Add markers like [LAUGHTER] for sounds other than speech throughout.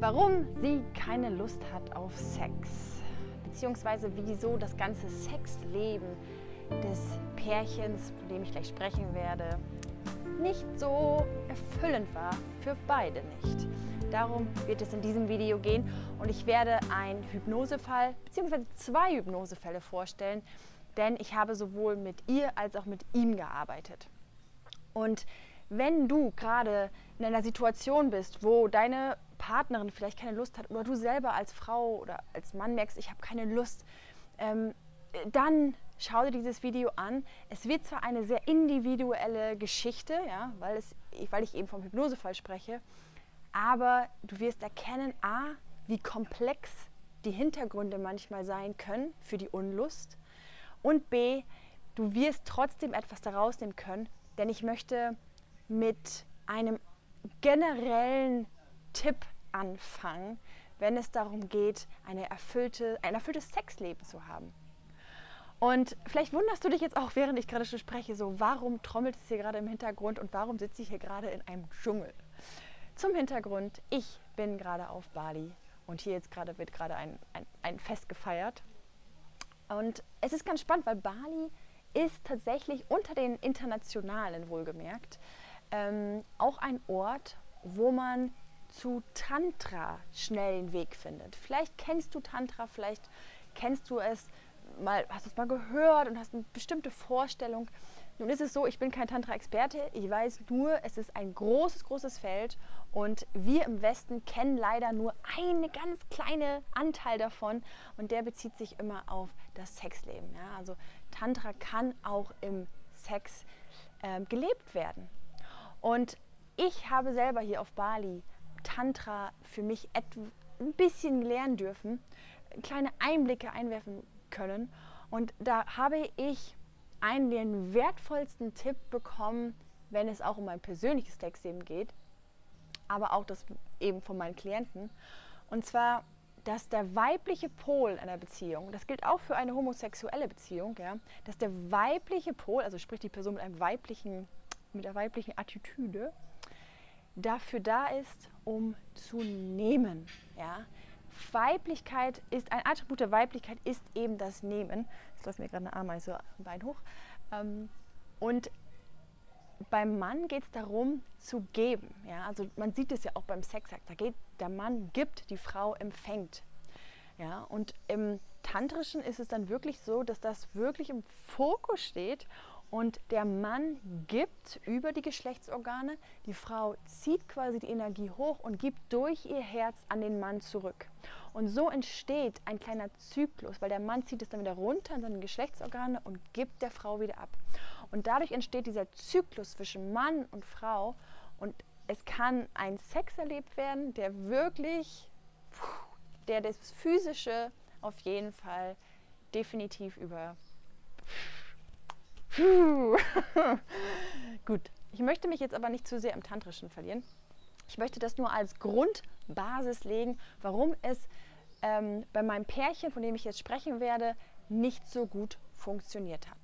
Warum sie keine Lust hat auf Sex, beziehungsweise wieso das ganze Sexleben des Pärchens, von dem ich gleich sprechen werde, nicht so erfüllend war, für beide nicht. Darum wird es in diesem Video gehen und ich werde einen Hypnosefall bzw. zwei Hypnosefälle vorstellen, denn ich habe sowohl mit ihr als auch mit ihm gearbeitet. Und wenn du gerade in einer Situation bist, wo deine Partnerin vielleicht keine Lust hat oder du selber als Frau oder als Mann merkst, ich habe keine Lust, ähm, dann schau dir dieses Video an. Es wird zwar eine sehr individuelle Geschichte, ja, weil, es, weil ich eben vom Hypnosefall spreche, aber du wirst erkennen, a, wie komplex die Hintergründe manchmal sein können für die Unlust und b, du wirst trotzdem etwas daraus nehmen können, denn ich möchte mit einem generellen Tipp anfangen, wenn es darum geht, eine erfüllte, ein erfülltes Sexleben zu haben. Und vielleicht wunderst du dich jetzt auch, während ich gerade schon spreche, so, warum trommelt es hier gerade im Hintergrund und warum sitze ich hier gerade in einem Dschungel? Zum Hintergrund, ich bin gerade auf Bali und hier jetzt gerade wird gerade ein, ein, ein Fest gefeiert. Und es ist ganz spannend, weil Bali ist tatsächlich unter den internationalen wohlgemerkt ähm, auch ein Ort, wo man zu Tantra schnell einen Weg findet. Vielleicht kennst du Tantra, vielleicht kennst du es mal, hast es mal gehört und hast eine bestimmte Vorstellung. Nun ist es so, ich bin kein Tantra-Experte, ich weiß nur, es ist ein großes, großes Feld und wir im Westen kennen leider nur einen ganz kleinen Anteil davon und der bezieht sich immer auf das Sexleben. Ja? Also Tantra kann auch im Sex äh, gelebt werden. Und ich habe selber hier auf Bali Tantra für mich ein bisschen lernen dürfen, kleine Einblicke einwerfen können. Und da habe ich einen den wertvollsten Tipp bekommen, wenn es auch um mein persönliches Sexleben geht, aber auch das eben von meinen Klienten. Und zwar, dass der weibliche Pol einer Beziehung, das gilt auch für eine homosexuelle Beziehung, ja, dass der weibliche Pol, also sprich die Person mit einem weiblichen, mit der weiblichen Attitüde, dafür da ist, um zu nehmen. Ja? Weiblichkeit ist, ein Attribut der Weiblichkeit ist eben das Nehmen. Jetzt läuft mir gerade eine Ameise ein Bein hoch. Ähm, und beim Mann geht es darum, zu geben. Ja? Also man sieht es ja auch beim Sexakt. Da geht, der Mann gibt, die Frau empfängt. Ja? Und im Tantrischen ist es dann wirklich so, dass das wirklich im Fokus steht und der Mann gibt über die Geschlechtsorgane, die Frau zieht quasi die Energie hoch und gibt durch ihr Herz an den Mann zurück. Und so entsteht ein kleiner Zyklus, weil der Mann zieht es dann wieder runter an seine Geschlechtsorgane und gibt der Frau wieder ab. Und dadurch entsteht dieser Zyklus zwischen Mann und Frau und es kann ein Sex erlebt werden, der wirklich, der das Physische auf jeden Fall definitiv über [LAUGHS] Gut, ich möchte mich jetzt aber nicht zu sehr im Tantrischen verlieren. Ich möchte das nur als Grundbasis legen, warum es ähm, bei meinem Pärchen, von dem ich jetzt sprechen werde, nicht so gut funktioniert hat.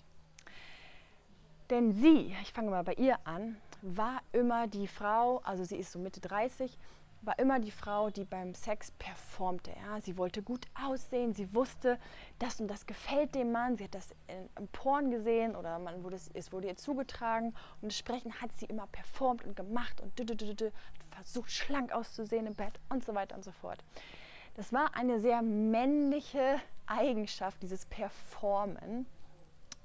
Denn sie, ich fange mal bei ihr an, war immer die Frau, also sie ist so Mitte 30, war immer die Frau, die beim Sex performte. Ja? Sie wollte gut aussehen, sie wusste, das und das gefällt dem Mann. Sie hat das im Porn gesehen oder man wurde, es wurde ihr zugetragen. Und entsprechend hat sie immer performt und gemacht und versucht, schlank auszusehen im Bett und so weiter und so fort. Das war eine sehr männliche Eigenschaft, dieses Performen.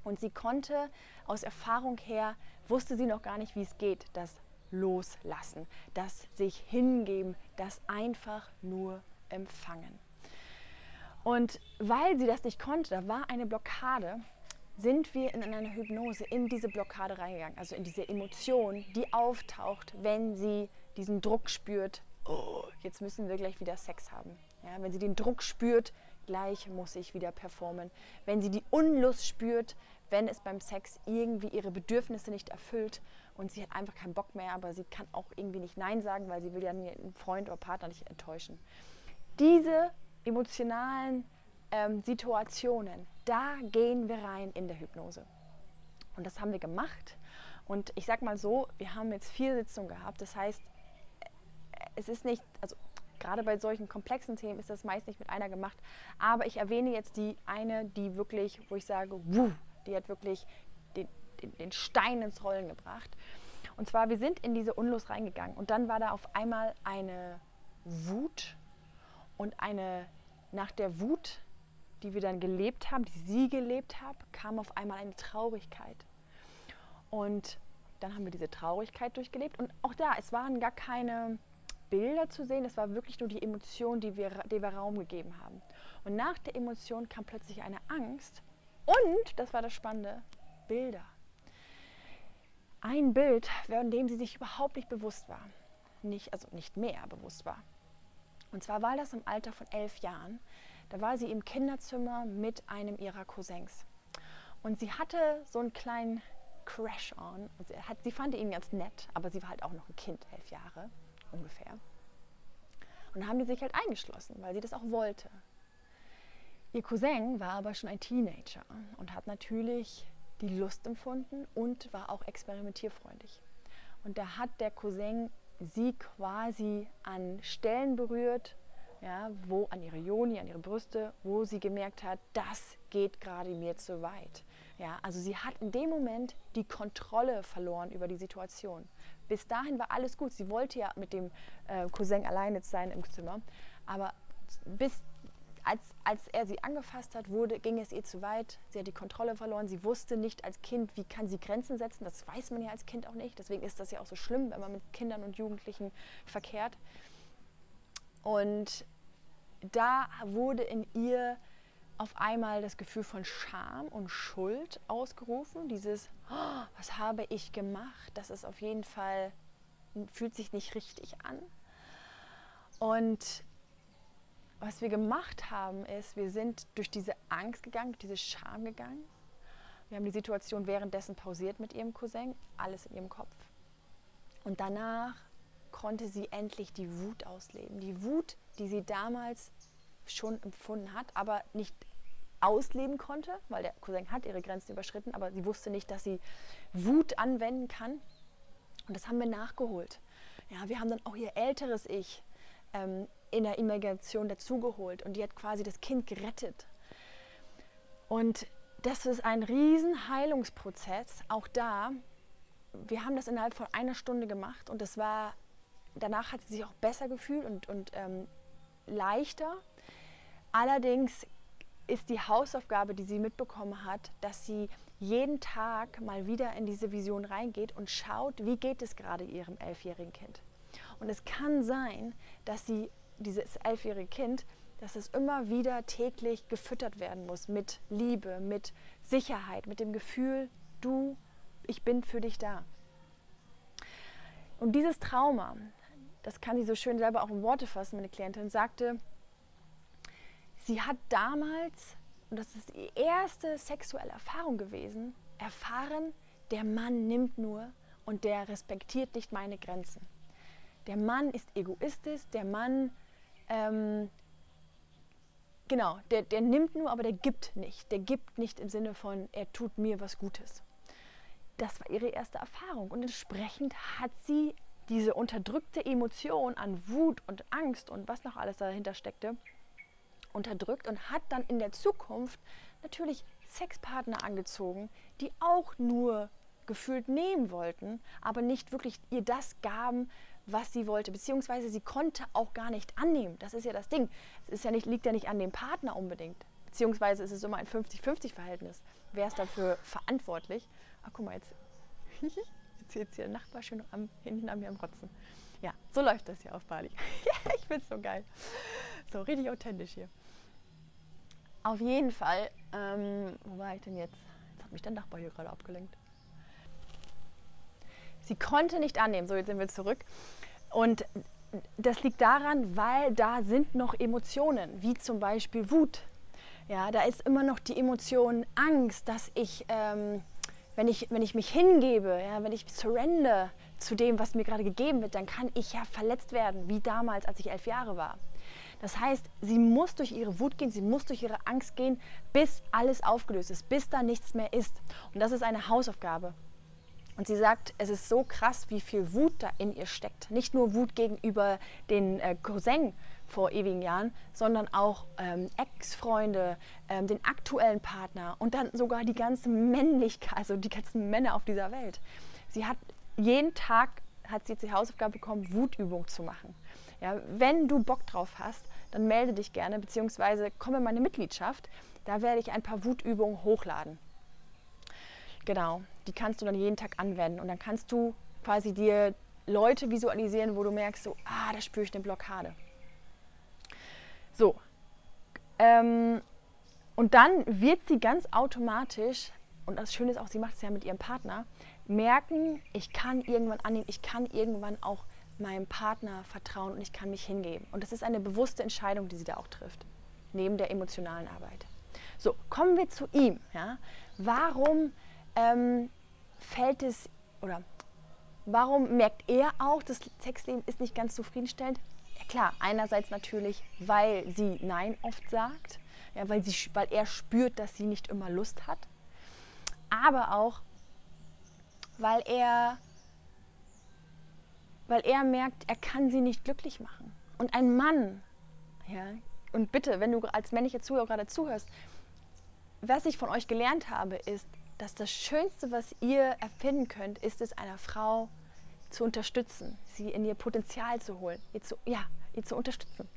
Und sie konnte aus Erfahrung her, wusste sie noch gar nicht, wie es geht, das Loslassen, das sich hingeben, das einfach nur empfangen. Und weil sie das nicht konnte, da war eine Blockade, sind wir in eine Hypnose, in diese Blockade reingegangen, also in diese Emotion, die auftaucht, wenn sie diesen Druck spürt, oh, jetzt müssen wir gleich wieder Sex haben. Ja, wenn sie den Druck spürt, gleich muss ich wieder performen. Wenn sie die Unlust spürt, wenn es beim Sex irgendwie ihre Bedürfnisse nicht erfüllt und sie hat einfach keinen Bock mehr, aber sie kann auch irgendwie nicht Nein sagen, weil sie will ja einen Freund oder Partner nicht enttäuschen. Diese emotionalen ähm, Situationen, da gehen wir rein in der Hypnose. Und das haben wir gemacht. Und ich sag mal so, wir haben jetzt vier Sitzungen gehabt. Das heißt, es ist nicht, also gerade bei solchen komplexen Themen ist das meist nicht mit einer gemacht. Aber ich erwähne jetzt die eine, die wirklich, wo ich sage, wuh, die hat wirklich den, den, den Stein ins Rollen gebracht. Und zwar, wir sind in diese Unlust reingegangen und dann war da auf einmal eine Wut und eine, nach der Wut, die wir dann gelebt haben, die sie gelebt hat, kam auf einmal eine Traurigkeit. Und dann haben wir diese Traurigkeit durchgelebt und auch da, es waren gar keine Bilder zu sehen, es war wirklich nur die Emotion, die wir, die wir Raum gegeben haben. Und nach der Emotion kam plötzlich eine Angst und, das war das Spannende, Bilder. Ein Bild, von dem sie sich überhaupt nicht bewusst war. Nicht, also nicht mehr bewusst war. Und zwar war das im Alter von elf Jahren. Da war sie im Kinderzimmer mit einem ihrer Cousins. Und sie hatte so einen kleinen Crash on. Also hat, sie fand ihn ganz nett, aber sie war halt auch noch ein Kind, elf Jahre ungefähr. Und da haben die sich halt eingeschlossen, weil sie das auch wollte. Ihr Cousin war aber schon ein Teenager und hat natürlich die Lust empfunden und war auch experimentierfreundlich. Und da hat der Cousin sie quasi an Stellen berührt, ja, wo an ihre Joni, an ihre Brüste, wo sie gemerkt hat, das geht gerade mir zu weit. Ja, also sie hat in dem Moment die Kontrolle verloren über die Situation. Bis dahin war alles gut. Sie wollte ja mit dem äh, Cousin alleine sein im Zimmer, aber bis als, als er sie angefasst hat, wurde, ging es ihr zu weit. Sie hat die Kontrolle verloren. Sie wusste nicht als Kind, wie kann sie Grenzen setzen. Das weiß man ja als Kind auch nicht. Deswegen ist das ja auch so schlimm, wenn man mit Kindern und Jugendlichen verkehrt. Und da wurde in ihr auf einmal das Gefühl von Scham und Schuld ausgerufen. Dieses, oh, was habe ich gemacht? Das ist auf jeden Fall, fühlt sich nicht richtig an. Und was wir gemacht haben, ist, wir sind durch diese Angst gegangen, durch diese Scham gegangen. Wir haben die Situation währenddessen pausiert mit ihrem Cousin, alles in ihrem Kopf. Und danach konnte sie endlich die Wut ausleben. Die Wut, die sie damals schon empfunden hat, aber nicht ausleben konnte, weil der Cousin hat ihre Grenzen überschritten, aber sie wusste nicht, dass sie Wut anwenden kann. Und das haben wir nachgeholt. Ja, wir haben dann auch ihr älteres Ich ähm, in der Imagination dazugeholt und die hat quasi das Kind gerettet. Und das ist ein riesen Heilungsprozess, auch da. Wir haben das innerhalb von einer Stunde gemacht und das war, danach hat sie sich auch besser gefühlt und, und ähm, leichter. Allerdings ist die Hausaufgabe, die sie mitbekommen hat, dass sie jeden Tag mal wieder in diese Vision reingeht und schaut, wie geht es gerade ihrem elfjährigen Kind. Und es kann sein, dass sie dieses elfjährige Kind, dass es immer wieder täglich gefüttert werden muss mit Liebe, mit Sicherheit, mit dem Gefühl, du, ich bin für dich da. Und dieses Trauma, das kann sie so schön selber auch in Worte fassen, meine Klientin, sagte, sie hat damals, und das ist die erste sexuelle Erfahrung gewesen, erfahren, der Mann nimmt nur und der respektiert nicht meine Grenzen. Der Mann ist egoistisch, der Mann, ähm, genau, der, der nimmt nur, aber der gibt nicht. Der gibt nicht im Sinne von, er tut mir was Gutes. Das war ihre erste Erfahrung und entsprechend hat sie diese unterdrückte Emotion an Wut und Angst und was noch alles dahinter steckte, unterdrückt und hat dann in der Zukunft natürlich Sexpartner angezogen, die auch nur gefühlt nehmen wollten, aber nicht wirklich ihr das gaben, was sie wollte, beziehungsweise sie konnte auch gar nicht annehmen. Das ist ja das Ding. Es ist ja nicht, liegt ja nicht an dem Partner unbedingt, beziehungsweise ist es immer ein 50-50-Verhältnis. Wer ist dafür verantwortlich? Ach, guck mal, jetzt, [LAUGHS] jetzt sitzt hier der Nachbar schön am, hinten an mir am Rotzen. Ja, so läuft das hier auf Bali. [LAUGHS] ich finde es so geil. So richtig authentisch hier. Auf jeden Fall, ähm, wo war ich denn jetzt? Jetzt hat mich der Nachbar hier gerade abgelenkt. Sie konnte nicht annehmen, so jetzt sind wir zurück. Und das liegt daran, weil da sind noch Emotionen, wie zum Beispiel Wut. Ja, da ist immer noch die Emotion Angst, dass ich, ähm, wenn ich, wenn ich mich hingebe, ja, wenn ich surrender zu dem, was mir gerade gegeben wird, dann kann ich ja verletzt werden, wie damals, als ich elf Jahre war. Das heißt, sie muss durch ihre Wut gehen, sie muss durch ihre Angst gehen, bis alles aufgelöst ist, bis da nichts mehr ist. Und das ist eine Hausaufgabe. Und sie sagt, es ist so krass, wie viel Wut da in ihr steckt. Nicht nur Wut gegenüber den äh, Cousin vor ewigen Jahren, sondern auch ähm, Ex-Freunde, ähm, den aktuellen Partner und dann sogar die ganze Männlichkeit, also die ganzen Männer auf dieser Welt. Sie hat jeden Tag hat sie die Hausaufgabe bekommen, Wutübung zu machen. Ja, wenn du Bock drauf hast, dann melde dich gerne, beziehungsweise komm in meine Mitgliedschaft. Da werde ich ein paar Wutübungen hochladen. Genau, die kannst du dann jeden Tag anwenden und dann kannst du quasi dir Leute visualisieren, wo du merkst, so, ah, da spüre ich eine Blockade. So, ähm, und dann wird sie ganz automatisch, und das Schöne ist auch, sie macht es ja mit ihrem Partner, merken, ich kann irgendwann annehmen, ich kann irgendwann auch meinem Partner vertrauen und ich kann mich hingeben. Und das ist eine bewusste Entscheidung, die sie da auch trifft, neben der emotionalen Arbeit. So, kommen wir zu ihm. Ja? Warum ähm, fällt es oder warum merkt er auch, das Sexleben ist nicht ganz zufriedenstellend? Ja klar, einerseits natürlich, weil sie Nein oft sagt, ja, weil, sie, weil er spürt, dass sie nicht immer Lust hat, aber auch, weil er, weil er merkt, er kann sie nicht glücklich machen. Und ein Mann, ja, und bitte, wenn du als männlicher Zuhörer gerade zuhörst, was ich von euch gelernt habe, ist, dass das Schönste, was ihr erfinden könnt, ist es, einer Frau zu unterstützen, sie in ihr Potenzial zu holen, ihr zu, ja, ihr zu unterstützen.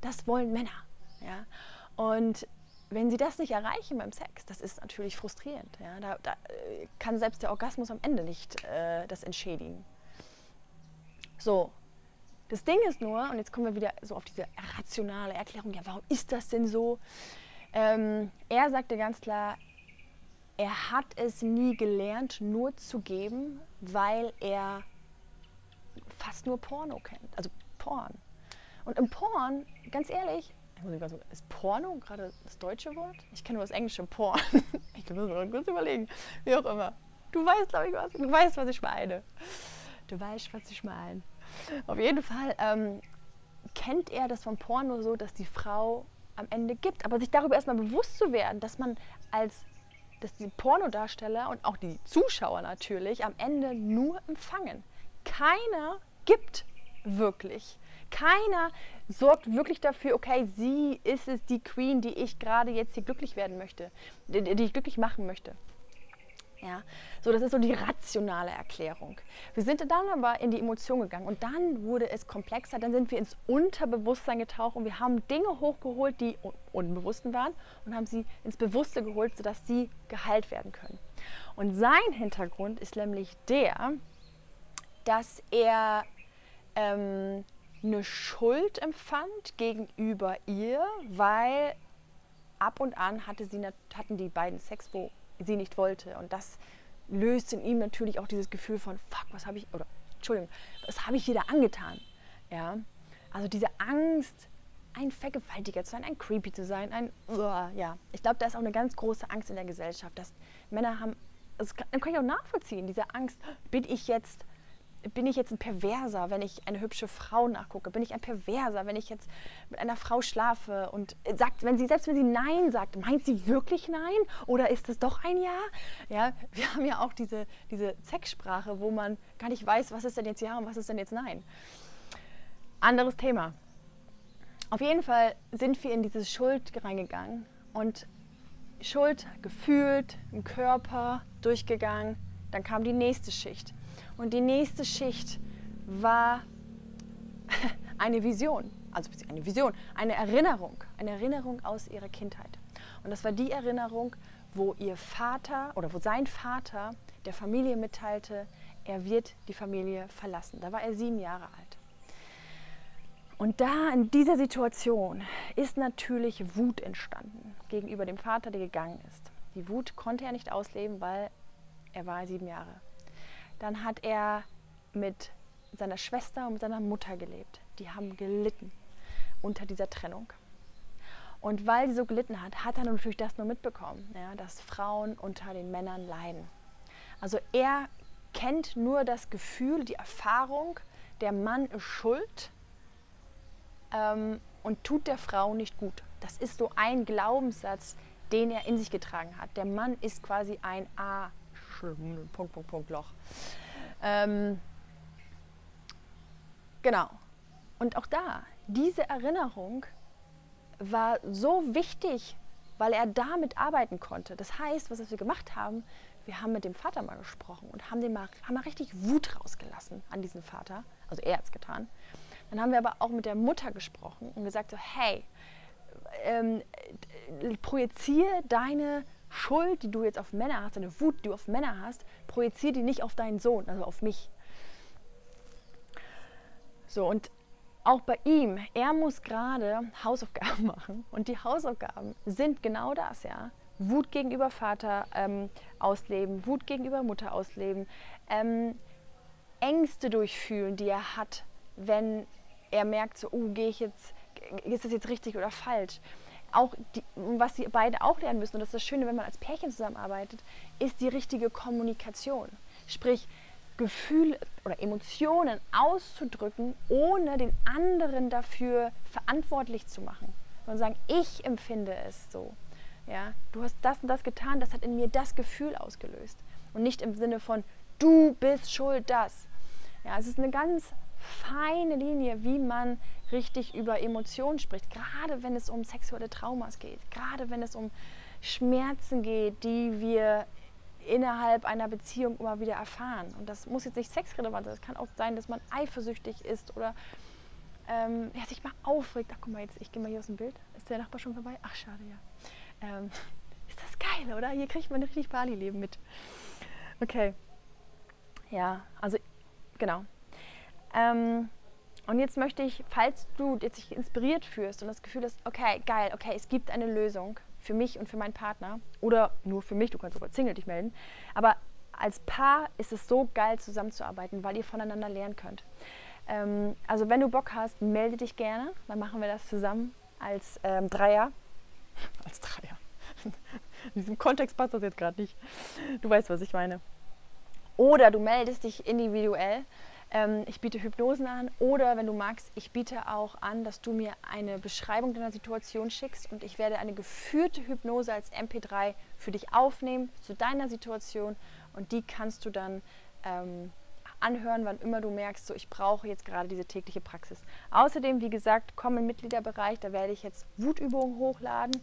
Das wollen Männer. Ja? Und wenn sie das nicht erreichen beim Sex, das ist natürlich frustrierend. Ja? Da, da äh, kann selbst der Orgasmus am Ende nicht äh, das entschädigen. So, das Ding ist nur, und jetzt kommen wir wieder so auf diese rationale Erklärung, ja, warum ist das denn so? Ähm, er sagte ganz klar, er hat es nie gelernt, nur zu geben, weil er fast nur Porno kennt. Also Porn. Und im Porn, ganz ehrlich, ist Porno gerade das deutsche Wort? Ich kenne nur das englische Porn. [LAUGHS] Ich muss mir kurz überlegen. Wie auch immer. Du weißt, glaube ich, was. Du weißt, was ich meine. Du weißt, was ich meine. Auf jeden Fall ähm, kennt er das vom Porno so, dass die Frau am Ende gibt. Aber sich darüber erstmal bewusst zu werden, dass man als dass die Pornodarsteller und auch die Zuschauer natürlich am Ende nur empfangen. Keiner gibt wirklich. Keiner sorgt wirklich dafür, okay, sie ist es, die Queen, die ich gerade jetzt hier glücklich werden möchte, die, ich glücklich machen möchte. Ja, so das ist so die rationale Erklärung. Wir sind dann aber in die Emotion gegangen und dann wurde es komplexer. Dann sind wir ins Unterbewusstsein getaucht und wir haben Dinge hochgeholt, die unbewussten waren und haben sie ins Bewusste geholt, sodass sie geheilt werden können. Und sein Hintergrund ist nämlich der, dass er ähm, eine Schuld empfand gegenüber ihr, weil ab und an hatte sie, hatten die beiden Sex, wo sie nicht wollte. Und das löst in ihm natürlich auch dieses Gefühl von, fuck, was habe ich, oder Entschuldigung, was habe ich dir da angetan? Ja? Also diese Angst, ein Vergewaltiger zu sein, ein Creepy zu sein, ein, uh, ja. Ich glaube, da ist auch eine ganz große Angst in der Gesellschaft, dass Männer haben, das kann, kann ich auch nachvollziehen, diese Angst, bin ich jetzt bin ich jetzt ein Perverser, wenn ich eine hübsche Frau nachgucke? Bin ich ein Perverser, wenn ich jetzt mit einer Frau schlafe und sagt, wenn sie selbst wenn sie Nein sagt, meint sie wirklich Nein oder ist es doch ein Ja? Ja, wir haben ja auch diese diese Sexsprache, wo man gar nicht weiß, was ist denn jetzt Ja und was ist denn jetzt Nein. Anderes Thema. Auf jeden Fall sind wir in diese Schuld reingegangen und Schuld gefühlt im Körper durchgegangen. Dann kam die nächste Schicht und die nächste Schicht war [LAUGHS] eine Vision, also eine Vision, eine Erinnerung, eine Erinnerung aus ihrer Kindheit. Und das war die Erinnerung, wo ihr Vater oder wo sein Vater der Familie mitteilte, er wird die Familie verlassen. Da war er sieben Jahre alt. Und da in dieser Situation ist natürlich Wut entstanden gegenüber dem Vater, der gegangen ist. Die Wut konnte er nicht ausleben, weil er war sieben Jahre dann hat er mit seiner Schwester und mit seiner Mutter gelebt. Die haben gelitten unter dieser Trennung. Und weil sie so gelitten hat, hat er natürlich das nur mitbekommen, ja, dass Frauen unter den Männern leiden. Also er kennt nur das Gefühl, die Erfahrung, der Mann ist schuld ähm, und tut der Frau nicht gut. Das ist so ein Glaubenssatz, den er in sich getragen hat. Der Mann ist quasi ein A Punkt, Punkt, Punkt, Loch. Ähm, genau. Und auch da, diese Erinnerung war so wichtig, weil er damit arbeiten konnte. Das heißt, was wir gemacht haben, wir haben mit dem Vater mal gesprochen und haben, den mal, haben mal richtig Wut rausgelassen an diesen Vater. Also er hat es getan. Dann haben wir aber auch mit der Mutter gesprochen und gesagt so, hey, ähm, projiziere deine Schuld, die du jetzt auf Männer hast, deine Wut, die du auf Männer hast, projiziere die nicht auf deinen Sohn, also auf mich. So, und auch bei ihm, er muss gerade Hausaufgaben [LAUGHS] machen. Und die Hausaufgaben sind genau das, ja. Wut gegenüber Vater ähm, ausleben, Wut gegenüber Mutter ausleben, ähm, Ängste durchfühlen, die er hat, wenn er merkt, so, oh, gehe ich jetzt, ist das jetzt richtig oder falsch? Auch die, was sie beide auch lernen müssen, und das ist das Schöne, wenn man als Pärchen zusammenarbeitet, ist die richtige Kommunikation. Sprich, Gefühle oder Emotionen auszudrücken, ohne den anderen dafür verantwortlich zu machen. Sondern sagen, ich empfinde es so. Ja, du hast das und das getan, das hat in mir das Gefühl ausgelöst. Und nicht im Sinne von, du bist schuld, das. Ja, es ist eine ganz feine Linie, wie man richtig über Emotionen spricht, gerade wenn es um sexuelle Traumas geht, gerade wenn es um Schmerzen geht, die wir innerhalb einer Beziehung immer wieder erfahren. Und das muss jetzt nicht sexrelevant sein. Es kann auch sein, dass man eifersüchtig ist oder ähm, ja, sich mal aufregt. Ach, guck mal, jetzt, ich gehe mal hier aus dem Bild. Ist der Nachbar schon vorbei? Ach, schade, ja. Ähm, [LAUGHS] ist das geil, oder? Hier kriegt man richtig Bali-Leben mit. Okay. Ja, also, genau. Ähm, und jetzt möchte ich, falls du jetzt dich inspiriert fühlst und das Gefühl hast, okay, geil, okay, es gibt eine Lösung, für mich und für meinen Partner oder nur für mich, du kannst sogar Single dich melden. Aber als Paar ist es so geil zusammenzuarbeiten, weil ihr voneinander lernen könnt. Ähm, also wenn du Bock hast, melde dich gerne, dann machen wir das zusammen als ähm, Dreier. [LAUGHS] als Dreier. In diesem Kontext passt das jetzt gerade nicht. Du weißt, was ich meine. Oder du meldest dich individuell ähm, ich biete Hypnosen an oder wenn du magst, ich biete auch an, dass du mir eine Beschreibung deiner Situation schickst und ich werde eine geführte Hypnose als MP3 für dich aufnehmen zu deiner Situation und die kannst du dann ähm, anhören, wann immer du merkst, so ich brauche jetzt gerade diese tägliche Praxis. Außerdem, wie gesagt, komm im Mitgliederbereich, da werde ich jetzt Wutübungen hochladen.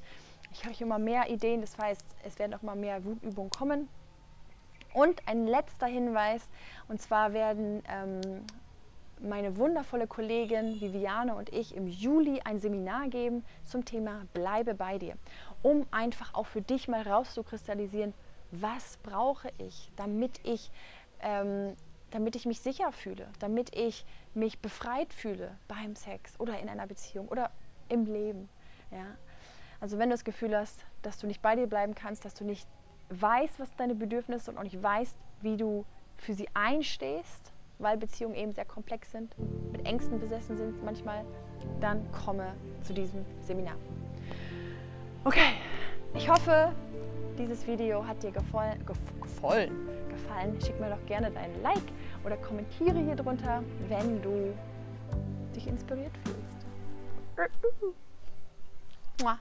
Ich habe immer mehr Ideen, das heißt, es werden auch mal mehr Wutübungen kommen. Und ein letzter Hinweis, und zwar werden ähm, meine wundervolle Kollegin Viviane und ich im Juli ein Seminar geben zum Thema Bleibe bei dir, um einfach auch für dich mal rauszukristallisieren, was brauche ich, damit ich, ähm, damit ich mich sicher fühle, damit ich mich befreit fühle beim Sex oder in einer Beziehung oder im Leben. Ja? Also wenn du das Gefühl hast, dass du nicht bei dir bleiben kannst, dass du nicht weißt, was deine Bedürfnisse sind und auch nicht weißt, wie du für sie einstehst, weil Beziehungen eben sehr komplex sind, mit Ängsten besessen sind manchmal, dann komme zu diesem Seminar. Okay, ich hoffe, dieses Video hat dir gefallen. gefallen. gefallen. Schick mir doch gerne deinen Like oder kommentiere hier drunter, wenn du dich inspiriert fühlst. Mua.